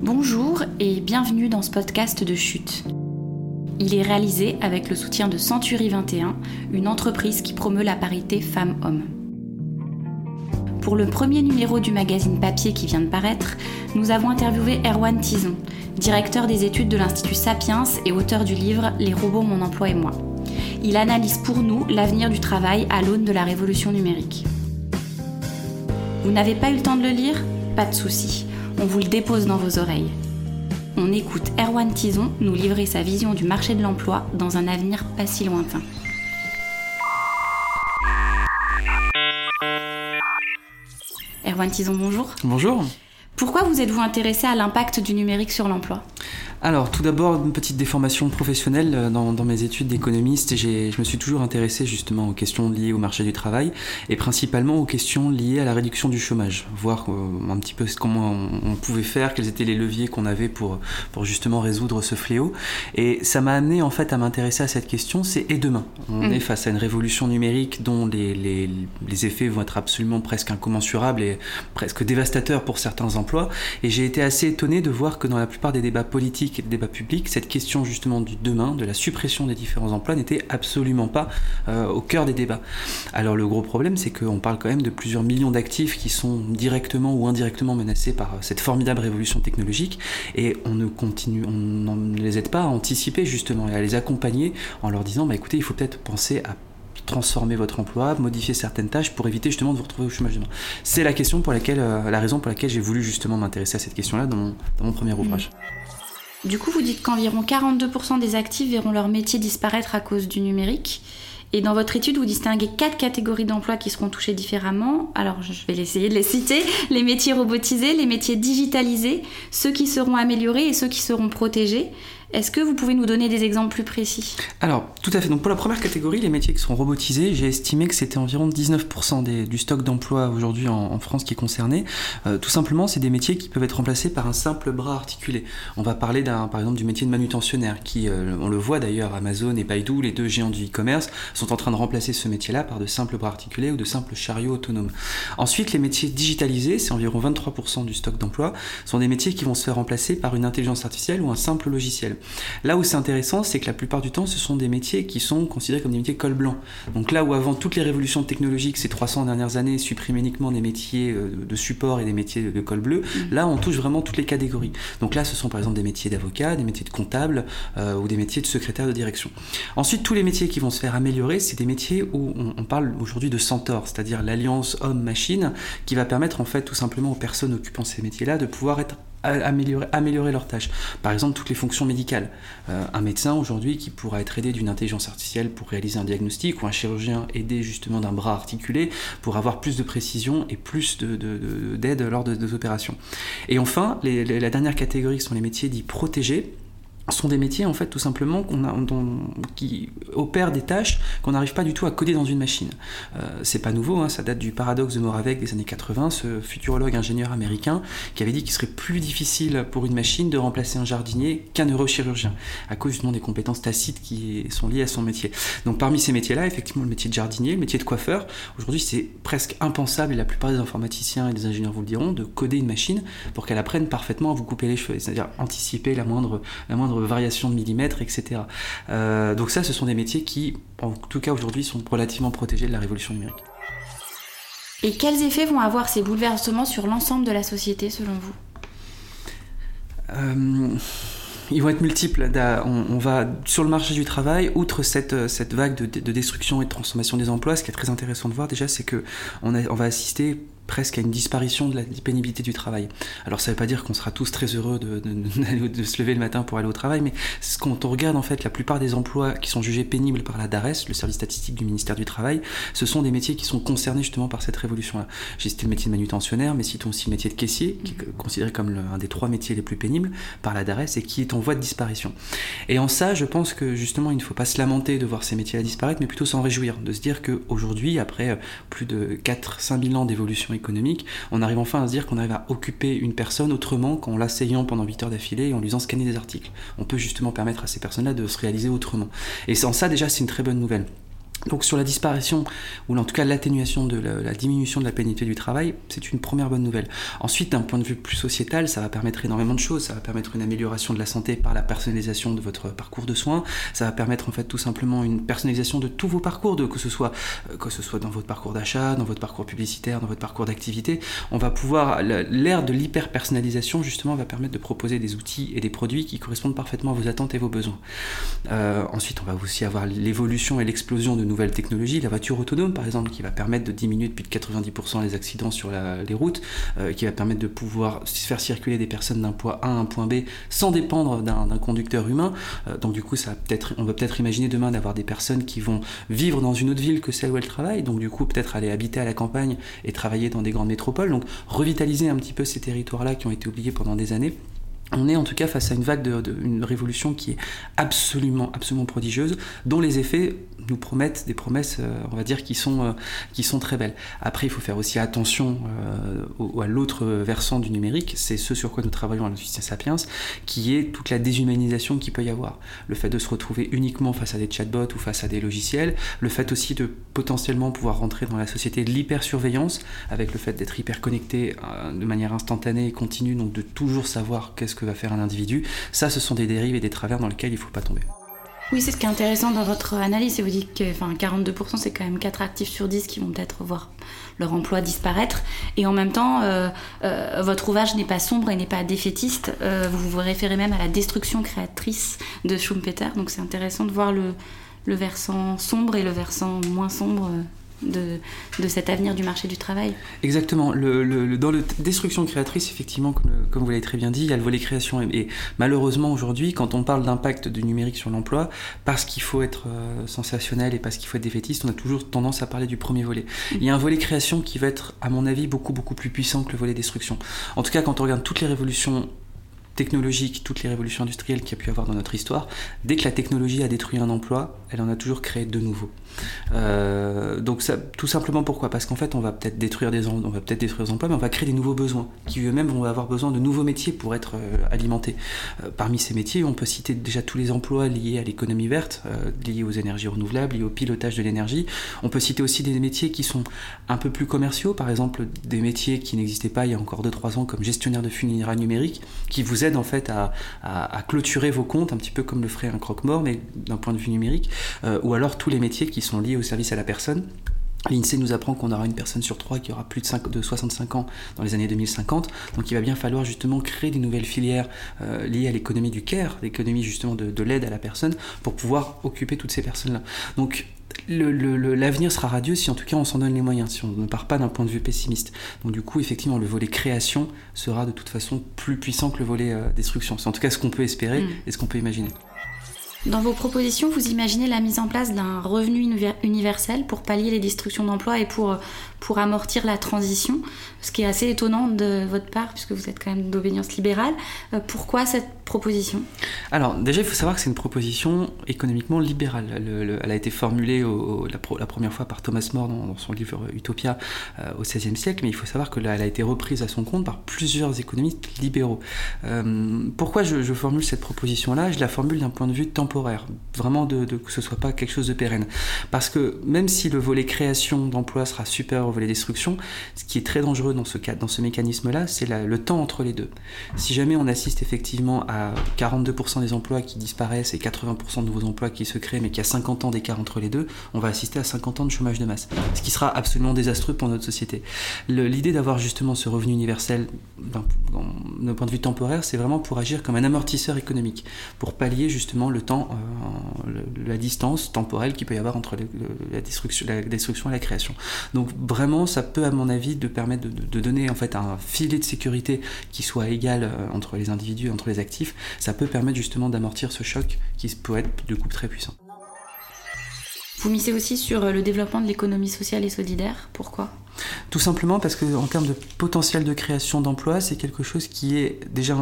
Bonjour et bienvenue dans ce podcast de chute. Il est réalisé avec le soutien de Century 21, une entreprise qui promeut la parité femmes-hommes. Pour le premier numéro du magazine papier qui vient de paraître, nous avons interviewé Erwan Tison, directeur des études de l'Institut Sapiens et auteur du livre Les robots, mon emploi et moi. Il analyse pour nous l'avenir du travail à l'aune de la révolution numérique. Vous n'avez pas eu le temps de le lire? Pas de souci, on vous le dépose dans vos oreilles. On écoute Erwan Tison nous livrer sa vision du marché de l'emploi dans un avenir pas si lointain. Erwan Tison, bonjour. Bonjour. Pourquoi vous êtes-vous intéressé à l'impact du numérique sur l'emploi? Alors, tout d'abord, une petite déformation professionnelle. Euh, dans, dans mes études d'économiste, je me suis toujours intéressé justement aux questions liées au marché du travail et principalement aux questions liées à la réduction du chômage, voir euh, un petit peu comment on, pouvait faire, quels étaient les leviers qu'on avait pour, pour justement résoudre ce fléau. Et ça m'a amené en fait à m'intéresser à cette question, c'est et demain On mm. est face à une révolution numérique dont les, les, les effets vont être absolument presque incommensurables et presque dévastateurs pour certains emplois. Et j'ai été assez étonné de voir que dans la plupart des débats politiques et le débat public, cette question justement du demain, de la suppression des différents emplois, n'était absolument pas euh, au cœur des débats. Alors le gros problème, c'est qu'on parle quand même de plusieurs millions d'actifs qui sont directement ou indirectement menacés par euh, cette formidable révolution technologique, et on ne continue, on ne les aide pas à anticiper justement et à les accompagner en leur disant, bah écoutez, il faut peut-être penser à transformer votre emploi, modifier certaines tâches pour éviter justement de vous retrouver au chômage demain. C'est la question pour laquelle, euh, la raison pour laquelle j'ai voulu justement m'intéresser à cette question-là dans mon premier ouvrage. Du coup, vous dites qu'environ 42% des actifs verront leur métier disparaître à cause du numérique. Et dans votre étude, vous distinguez quatre catégories d'emplois qui seront touchés différemment. Alors, je vais essayer de les citer. Les métiers robotisés, les métiers digitalisés, ceux qui seront améliorés et ceux qui seront protégés. Est-ce que vous pouvez nous donner des exemples plus précis? Alors, tout à fait. Donc, pour la première catégorie, les métiers qui seront robotisés, j'ai estimé que c'était environ 19% du stock d'emploi aujourd'hui en, France qui est concerné. Euh, tout simplement, c'est des métiers qui peuvent être remplacés par un simple bras articulé. On va parler par exemple, du métier de manutentionnaire, qui, euh, on le voit d'ailleurs, Amazon et Baidu, les deux géants du e-commerce, sont en train de remplacer ce métier-là par de simples bras articulés ou de simples chariots autonomes. Ensuite, les métiers digitalisés, c'est environ 23% du stock d'emploi, sont des métiers qui vont se faire remplacer par une intelligence artificielle ou un simple logiciel. Là où c'est intéressant, c'est que la plupart du temps, ce sont des métiers qui sont considérés comme des métiers col blanc. Donc là où avant toutes les révolutions technologiques ces 300 dernières années suppriment uniquement des métiers euh, de support et des métiers de col bleu, mm. là on touche vraiment toutes les catégories. Donc là, ce sont par exemple des métiers d'avocat, des métiers de comptable euh, ou des métiers de secrétaire de direction. Ensuite, tous les métiers qui vont se faire améliorer, c'est des métiers où on, on parle aujourd'hui de centaure, c'est-à-dire l'alliance homme-machine, qui va permettre en fait tout simplement aux personnes occupant ces métiers-là de pouvoir être améliorer, leurs tâches. Par exemple, toutes les fonctions médicales. Euh, un médecin aujourd'hui qui pourra être aidé d'une intelligence artificielle pour réaliser un diagnostic ou un chirurgien aidé justement d'un bras articulé pour avoir plus de précision et plus d'aide de, lors de, opérations. Et enfin, la dernière catégorie sont les métiers dits protégés sont des métiers en fait tout simplement qu'on a, qui opèrent des tâches qu'on n'arrive pas du tout à coder dans une machine. Euh, c'est pas nouveau, hein, ça date du paradoxe de Moravec des années 80, ce futurologue ingénieur américain qui avait dit qu'il serait plus difficile pour une machine de remplacer un jardinier qu'un neurochirurgien à cause justement des compétences tacites qui sont liées à son métier. Donc parmi ces métiers-là, effectivement le métier de jardinier, le métier de coiffeur, aujourd'hui c'est presque impensable et la plupart des informaticiens et des ingénieurs vous le diront de coder une machine pour qu'elle apprenne parfaitement à vous couper les cheveux, c'est-à-dire anticiper la moindre la moindre variations de millimètres, etc. Euh, donc ça, ce sont des métiers qui, en tout cas aujourd'hui, sont relativement protégés de la révolution numérique. Et quels effets vont avoir ces bouleversements sur l'ensemble de la société, selon vous? Euh, ils vont être multiples. On, va sur le marché du travail, outre cette, cette vague de, de, destruction et de transformation des emplois, ce qui est très intéressant de voir déjà, c'est que on, on va assister presque à une disparition de la pénibilité du travail. Alors ça ne veut pas dire qu'on sera tous très heureux de, se lever le matin pour aller au travail, mais quand on regarde en fait la plupart des emplois qui sont jugés pénibles par la DARES, le service statistique du ministère du Travail, ce sont des métiers qui sont concernés justement par cette révolution-là. J'ai cité le métier de manutentionnaire, mais citons aussi le métier de caissier, qui est considéré comme un des trois métiers les plus pénibles par la DARES et qui est en voie de disparition. Et en ça, je pense que justement, il ne faut pas se lamenter de voir ces métiers-là disparaître, mais plutôt s'en réjouir, de se dire qu'aujourd'hui, après plus de 4-5 000 ans d'évolution on arrive enfin à se dire qu'on arrive à occuper une personne autrement qu'en l'asseyant pendant 8 heures d'affilée et en lui faisant scanner des articles. On peut justement permettre à ces personnes-là de se réaliser autrement. Et sans ça, déjà, c'est une très bonne nouvelle. Donc sur la disparition, ou en tout cas l'atténuation de la, diminution de la pénibilité du travail, c'est une première bonne nouvelle. Ensuite, d'un point de vue plus sociétal, ça va permettre énormément de choses. Ça va permettre une amélioration de la santé par la personnalisation de votre parcours de soins. Ça va permettre en fait tout simplement une personnalisation de tous vos parcours, que, ce soit, euh, que ce soit dans votre parcours d'achat, dans votre parcours publicitaire, dans votre parcours d'activité. On va pouvoir, l'ère de l'hyper-personnalisation justement va permettre de proposer des outils et des produits qui correspondent parfaitement à vos attentes et vos besoins. Euh, ensuite, on va aussi avoir l'évolution et l'explosion de la voiture autonome par exemple, qui va permettre de diminuer depuis 90% les accidents sur les routes, euh, qui va permettre de pouvoir faire circuler des personnes d'un point A à un point B sans dépendre d'un conducteur humain. Euh, donc du coup, ça peut on va peut-être imaginer demain d'avoir des personnes qui vont vivre dans une autre ville que celle où elles travaillent, donc du coup peut-être aller habiter à la campagne et travailler dans des grandes métropoles, donc revitaliser un petit peu ces territoires-là qui ont été oubliés pendant des années on est en tout cas face à une vague de, une révolution qui est absolument absolument prodigieuse dont les effets nous promettent des promesses euh, on va dire qui sont euh, qui sont très belles. Après il faut faire aussi attention euh, à l'autre versant du numérique c'est ce sur quoi nous travaillons à l'Institut Sapiens qui est toute la déshumanisation qu'il peut y avoir. Le fait de se retrouver uniquement face à des chatbots ou face à des logiciels le fait aussi de potentiellement pouvoir rentrer dans la société de l'hypersurveillance avec le fait d'être hyper connecté de manière instantanée et continue donc de toujours savoir qu'est-ce que va faire un individu. Ça, ce sont des dérives et des travers dans lesquels il ne faut pas tomber. Oui, c'est ce qui est intéressant dans votre analyse. Vous dites que enfin, 42%, c'est quand même 4 actifs sur 10 qui vont peut-être voir leur emploi disparaître. Et en même temps, euh, euh, votre ouvrage n'est pas sombre et n'est pas défaitiste. Euh, vous vous référez même à la destruction créatrice de Schumpeter. Donc c'est intéressant de voir le versant sombre et le versant moins sombre de, cet avenir du marché du travail. Exactement. Dans le destruction créatrice, effectivement, comme, vous l'avez très bien dit, il y a le volet création. Et, malheureusement, aujourd'hui, quand on parle d'impact du numérique sur l'emploi, parce qu'il faut être euh, sensationnel et parce qu'il faut être défaitiste, on a toujours tendance à parler du premier volet. Il y a un volet création qui va être, à mon avis, beaucoup, beaucoup plus puissant que le volet destruction. En tout cas, quand on regarde toutes les révolutions technologiques, toutes les révolutions industrielles qu'il y a pu avoir dans notre histoire, dès que la technologie a détruit un emploi, elle en a toujours créé de nouveaux. Euh, donc tout simplement pourquoi? Parce qu'en fait, on va peut-être détruire des on va peut-être détruire des emplois, mais on va créer des nouveaux besoins qui eux-mêmes vont avoir besoin de nouveaux métiers pour être euh, alimentés. Euh, parmi ces métiers, on peut citer déjà tous les emplois liés à l'économie verte, liés aux énergies renouvelables, liés au pilotage de l'énergie. On peut citer aussi des métiers qui sont un peu plus commerciaux, par exemple des métiers qui n'existaient pas il y a encore 2-3 ans comme gestionnaire de funérailles numériques, qui vous aident en fait à, clôturer vos comptes, un petit peu comme le ferait un croque-mort, mais d'un point de vue numérique, ou alors tous les métiers qui sont liés au service à la personne. L'INSEE nous apprend qu'on aura une personne sur trois qui aura plus de, de, 65 ans dans les années 2050. Donc il va bien falloir justement créer des nouvelles filières euh, liées à l'économie du care, l'économie justement de, l'aide à la personne, pour pouvoir occuper toutes ces personnes-là. Donc l'avenir sera radieux si en tout cas on s'en donne les moyens, si on ne part pas d'un point de vue pessimiste. Donc du coup, effectivement, le volet création sera de toute façon plus puissant que le volet euh, destruction. C'est en tout cas ce qu'on peut espérer mm. et ce qu'on peut imaginer. Dans vos propositions, vous imaginez la mise en place d'un revenu universel pour pallier les destructions d'emplois et pour, pour amortir la transition, ce qui est assez étonnant de votre part, puisque vous êtes quand même d'obédience libérale. Euh, pourquoi cette proposition? Alors, déjà, il faut savoir que c'est une proposition économiquement libérale. elle a été formulée la, première fois par Thomas More dans, son livre Utopia euh, au XVIe siècle, mais il faut savoir que elle a été reprise à son compte par plusieurs économistes libéraux. Euh, pourquoi je, formule cette proposition-là? Je la formule d'un point de vue temporaire, vraiment de, que ce soit pas quelque chose de pérenne. Parce que même si le volet création d'emplois sera supérieur au volet destruction, ce qui est très dangereux dans ce, dans ce mécanisme-là, c'est le temps entre les deux. Si jamais on assiste effectivement à 42% des emplois qui disparaissent et 80% de nouveaux emplois qui se créent, mais qu'il y a 50 ans d'écart entre les deux, on va assister à 50 ans de chômage de masse, ce qui sera absolument désastreux pour notre société. L'idée d'avoir justement ce revenu universel d'un point de vue temporaire, c'est vraiment pour agir comme un amortisseur économique, pour pallier justement le temps, euh, la distance temporelle qu'il peut y avoir entre la, destruction, la destruction et la création. Donc vraiment, ça peut à mon avis de permettre de, de donner en fait un filet de sécurité qui soit égal euh, entre les individus, entre les actifs, ça peut permettre justement d'amortir ce choc qui peut être du coup très puissant. Vous misez aussi sur euh, le développement de l'économie sociale et solidaire. Pourquoi? Tout simplement parce que en termes de potentiel de création d'emplois, c'est quelque chose qui est déjà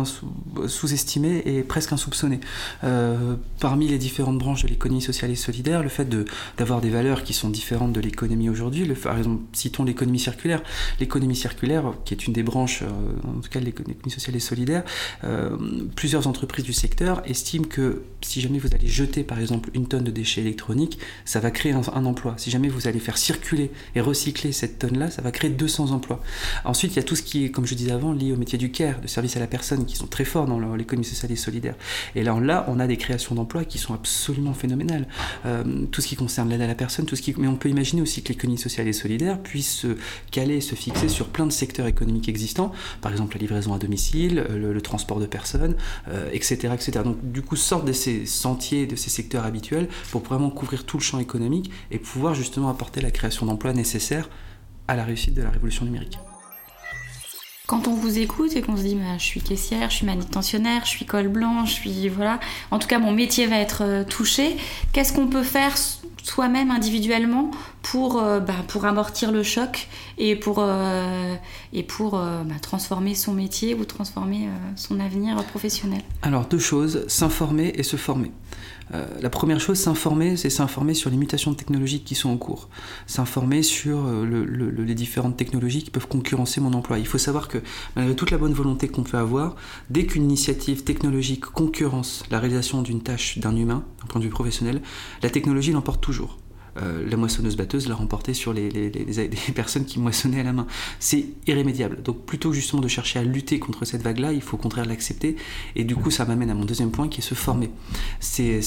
sous-estimé et presque insoupçonné. Euh, parmi les différentes branches de l'économie sociale et solidaire, le fait d'avoir des valeurs qui sont différentes de l'économie aujourd'hui, par exemple, citons l'économie circulaire. L'économie circulaire, qui est une des branches, euh, en tout cas l'économie sociale et solidaire, euh, plusieurs entreprises du secteur estiment que si jamais vous allez jeter par exemple une tonne de déchets électroniques, ça va créer un, un emploi. Si jamais vous allez faire circuler et recycler cette tonne-là, ça va créer 200 emplois. Ensuite, il y a tout ce qui est, comme je disais avant, lié au métier du care, de service à la personne, qui sont très forts dans l'économie sociale et solidaire. Et là, on a des créations d'emplois qui sont absolument phénoménales. Euh, tout ce qui concerne l'aide à la personne, tout ce qui... mais on peut imaginer aussi que l'économie sociale et solidaire puisse se caler, se fixer sur plein de secteurs économiques existants, par exemple la livraison à domicile, euh, le, transport de personnes, etc., euh, etc. Donc, du coup, sortent de ces sentiers, de ces secteurs habituels pour vraiment couvrir tout le champ économique et pouvoir justement apporter la création d'emplois nécessaire à la réussite de la révolution numérique. Quand on vous écoute et qu'on se dit bah, je suis caissière, je suis manutentionnaire, je suis col blanc, je suis voilà, en tout cas mon métier va être euh, touché, qu'est-ce qu'on peut faire soi-même individuellement pour, euh, bah, pour amortir le choc et pour, euh, pour bah, transformer son métier ou transformer son avenir professionnel Alors deux choses, s'informer et se former. Euh, la première chose, s'informer, c'est s'informer sur les mutations technologiques qui sont en cours, s'informer sur euh, les différentes technologies qui peuvent concurrencer mon emploi. Il faut savoir que malgré toute la bonne volonté qu'on peut avoir, dès qu'une initiative technologique concurrence la réalisation d'une tâche d'un humain, d'un point de vue professionnel, la technologie l'emporte toujours. Euh, la moissonneuse-batteuse l'a remporté sur les, personnes qui moissonnaient à la main. C'est irrémédiable. Donc plutôt justement de chercher à lutter contre cette vague-là, il faut au contraire l'accepter. Et du coup, ça m'amène à mon deuxième point qui est se former. C'est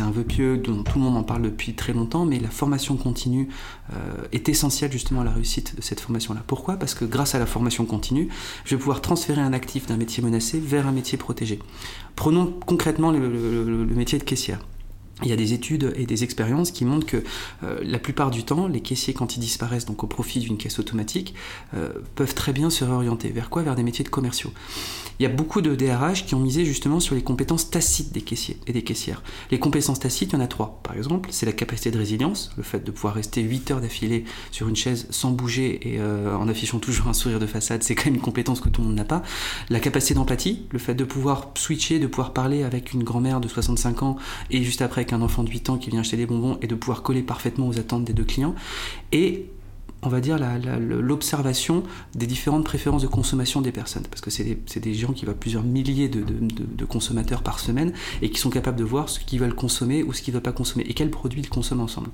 un vœu pieux dont tout le monde en parle depuis très longtemps, mais la formation continue euh, est essentielle justement à la réussite de cette formation-là. Pourquoi? Parce que grâce à la formation continue, je vais pouvoir transférer un actif d'un métier menacé vers un métier protégé. Prenons concrètement le métier de caissière il y a des études et des expériences qui montrent que euh, la plupart du temps, les caissiers, quand ils disparaissent donc au profit d'une caisse automatique, euh, peuvent très bien se réorienter. Vers quoi? Vers des métiers de commerciaux. Il y a beaucoup de DRH qui ont misé justement sur les compétences tacites des caissiers et des caissières. Les compétences tacites, il y en a trois. Par exemple, c'est la capacité de résilience, le fait de pouvoir rester 8 heures d'affilée sur une chaise sans bouger et euh, en affichant toujours un sourire de façade, c'est quand même une compétence que tout le monde n'a pas. La capacité d'empathie, le fait de pouvoir switcher, de pouvoir parler avec une grand-mère de 65 ans et juste après un enfant de 8 ans qui vient acheter des bonbons et de pouvoir coller parfaitement aux attentes des deux clients. Et on va dire, l'observation des différentes préférences de consommation des personnes. Parce que c'est des, gens qui voient plusieurs milliers de, consommateurs par semaine et qui sont capables de voir ce qu'ils veulent consommer ou ce qu'ils ne veulent pas consommer et quels produits ils consomment ensemble.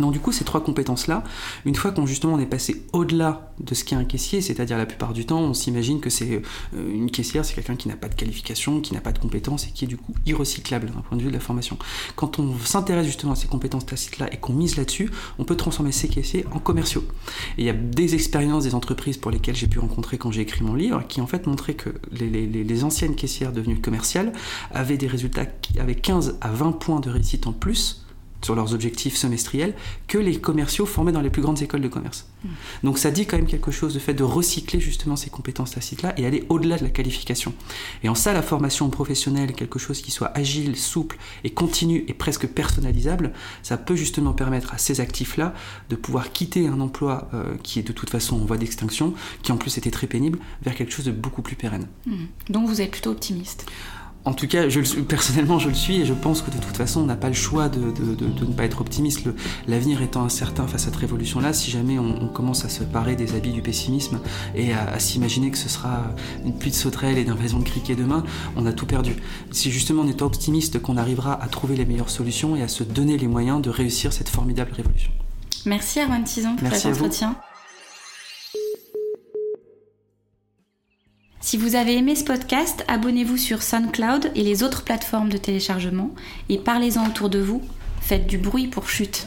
Donc du coup, ces trois compétences-là, une fois qu'on justement on est passé au-delà de ce qu'est un caissier, c'est-à-dire la plupart du temps, on s'imagine que c'est euh, une caissière, c'est quelqu'un qui n'a pas de qualification, qui n'a pas de compétences et qui est du coup irrecyclable d'un point de vue de la formation. Quand on s'intéresse justement à ces compétences tacites-là et qu'on mise là-dessus, on peut transformer ces caissiers en commerciaux. Et il y a des expériences des entreprises pour lesquelles j'ai pu rencontrer quand j'ai écrit mon livre, qui en fait montraient que les, les anciennes caissières devenues commerciales avaient des résultats avaient 15 à 20 points de réussite en plus sur leurs objectifs semestriels que les commerciaux formés dans les plus grandes écoles de commerce. Hmm. Donc ça dit quand même quelque chose de fait de recycler justement ces compétences tacites-là et aller au-delà de la qualification. Et en ça, la formation professionnelle, quelque chose qui soit agile, souple et continu et presque personnalisable, ça peut justement permettre à ces actifs-là de pouvoir quitter un emploi euh, qui est de toute façon en voie d'extinction, qui en plus était très pénible, vers quelque chose de beaucoup plus pérenne. Hmm. Donc vous êtes plutôt optimiste? En tout cas, je personnellement, je le suis et je pense que de toute façon, on n'a pas le choix de, ne pas être optimiste. L'avenir étant incertain face à cette révolution-là, si jamais on, commence à se parer des habits du pessimisme et à, s'imaginer que ce sera une pluie de sauterelles et d'invasion de criquets demain, on a tout perdu. C'est justement en étant optimiste qu'on arrivera à trouver les meilleures solutions et à se donner les moyens de réussir cette formidable révolution. Merci Armand Tison pour cet entretien. Si vous avez aimé ce podcast, abonnez-vous sur SoundCloud et les autres plateformes de téléchargement et parlez-en autour de vous. Faites du bruit pour chute.